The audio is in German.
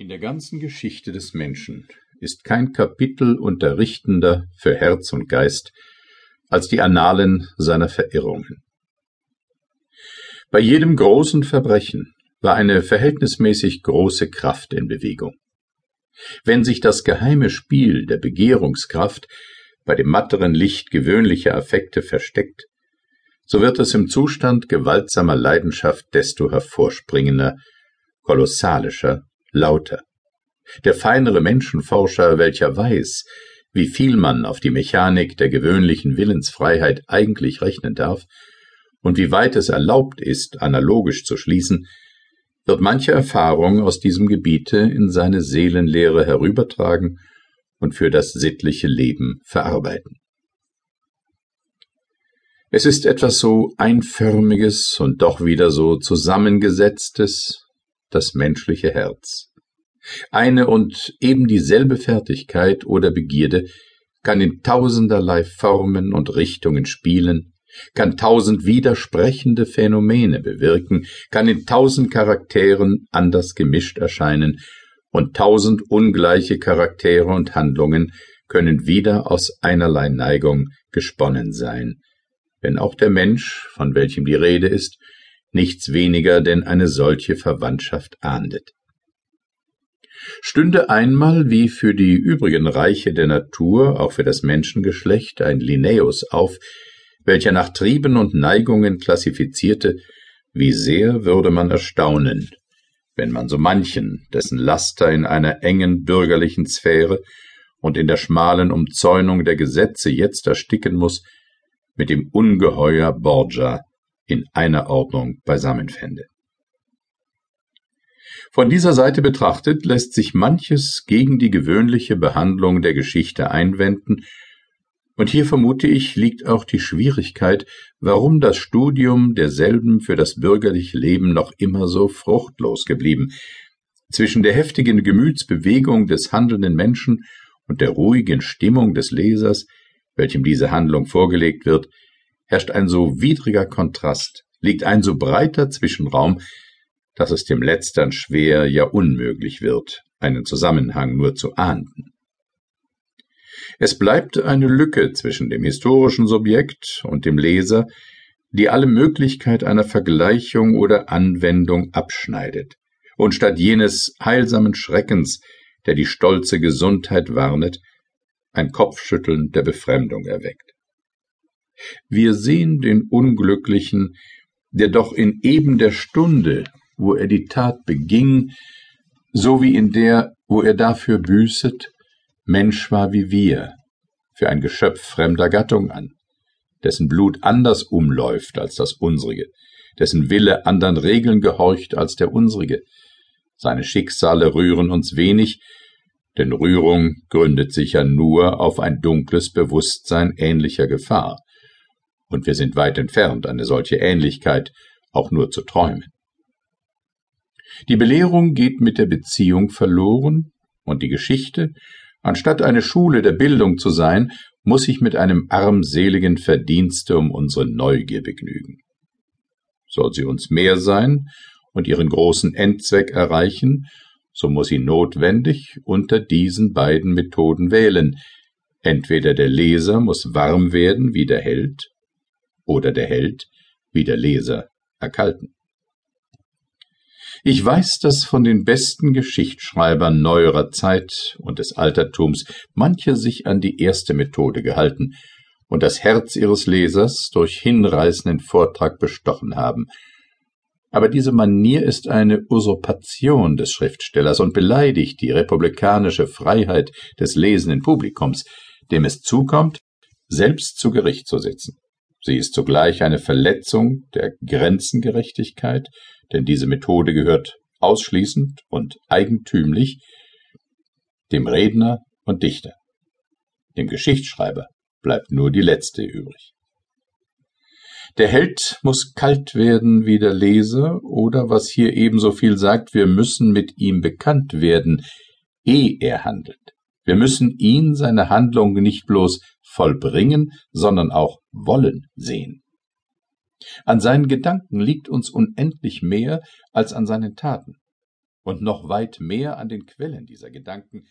In der ganzen Geschichte des Menschen ist kein Kapitel unterrichtender für Herz und Geist als die Annalen seiner Verirrungen. Bei jedem großen Verbrechen war eine verhältnismäßig große Kraft in Bewegung. Wenn sich das geheime Spiel der Begehrungskraft bei dem matteren Licht gewöhnlicher Affekte versteckt, so wird es im Zustand gewaltsamer Leidenschaft desto hervorspringender, kolossalischer lauter. Der feinere Menschenforscher, welcher weiß, wie viel man auf die Mechanik der gewöhnlichen Willensfreiheit eigentlich rechnen darf und wie weit es erlaubt ist, analogisch zu schließen, wird manche Erfahrung aus diesem Gebiete in seine Seelenlehre herübertragen und für das sittliche Leben verarbeiten. Es ist etwas so einförmiges und doch wieder so zusammengesetztes, das menschliche Herz. Eine und eben dieselbe Fertigkeit oder Begierde kann in tausenderlei Formen und Richtungen spielen, kann tausend widersprechende Phänomene bewirken, kann in tausend Charakteren anders gemischt erscheinen, und tausend ungleiche Charaktere und Handlungen können wieder aus einerlei Neigung gesponnen sein, wenn auch der Mensch, von welchem die Rede ist, nichts weniger denn eine solche Verwandtschaft ahndet. Stünde einmal wie für die übrigen Reiche der Natur, auch für das Menschengeschlecht, ein Linnaeus auf, welcher nach Trieben und Neigungen klassifizierte, wie sehr würde man erstaunen, wenn man so manchen, dessen Laster in einer engen bürgerlichen Sphäre und in der schmalen Umzäunung der Gesetze jetzt ersticken muss, mit dem Ungeheuer Borgia in einer Ordnung beisammenfände. Von dieser Seite betrachtet lässt sich manches gegen die gewöhnliche Behandlung der Geschichte einwenden, und hier vermute ich liegt auch die Schwierigkeit, warum das Studium derselben für das bürgerliche Leben noch immer so fruchtlos geblieben. Zwischen der heftigen Gemütsbewegung des handelnden Menschen und der ruhigen Stimmung des Lesers, welchem diese Handlung vorgelegt wird, herrscht ein so widriger Kontrast, liegt ein so breiter Zwischenraum, dass es dem Letztern schwer, ja unmöglich wird, einen Zusammenhang nur zu ahnden. Es bleibt eine Lücke zwischen dem historischen Subjekt und dem Leser, die alle Möglichkeit einer Vergleichung oder Anwendung abschneidet und statt jenes heilsamen Schreckens, der die stolze Gesundheit warnet, ein Kopfschütteln der Befremdung erweckt. Wir sehen den Unglücklichen, der doch in eben der Stunde, wo er die Tat beging, so wie in der, wo er dafür büßet, Mensch war wie wir, für ein Geschöpf fremder Gattung an, dessen Blut anders umläuft als das unsrige, dessen Wille andern Regeln gehorcht als der unsrige. Seine Schicksale rühren uns wenig, denn Rührung gründet sich ja nur auf ein dunkles Bewusstsein ähnlicher Gefahr und wir sind weit entfernt, eine solche Ähnlichkeit auch nur zu träumen. Die Belehrung geht mit der Beziehung verloren, und die Geschichte, anstatt eine Schule der Bildung zu sein, muss sich mit einem armseligen Verdienste um unsere Neugier begnügen. Soll sie uns mehr sein und ihren großen Endzweck erreichen, so muss sie notwendig unter diesen beiden Methoden wählen. Entweder der Leser muss warm werden wie der Held, oder der Held wie der Leser erkalten. Ich weiß, dass von den besten Geschichtsschreibern neuerer Zeit und des Altertums manche sich an die erste Methode gehalten und das Herz ihres Lesers durch hinreißenden Vortrag bestochen haben. Aber diese Manier ist eine Usurpation des Schriftstellers und beleidigt die republikanische Freiheit des lesenden Publikums, dem es zukommt, selbst zu Gericht zu sitzen. Sie ist zugleich eine Verletzung der Grenzengerechtigkeit, denn diese Methode gehört ausschließend und eigentümlich dem Redner und Dichter. Dem Geschichtsschreiber bleibt nur die letzte übrig. Der Held muss kalt werden wie der Leser, oder was hier ebenso viel sagt, wir müssen mit ihm bekannt werden, ehe er handelt. Wir müssen ihn, seine Handlung nicht bloß vollbringen, sondern auch wollen sehen. An seinen Gedanken liegt uns unendlich mehr als an seinen Taten. und noch weit mehr an den Quellen dieser Gedanken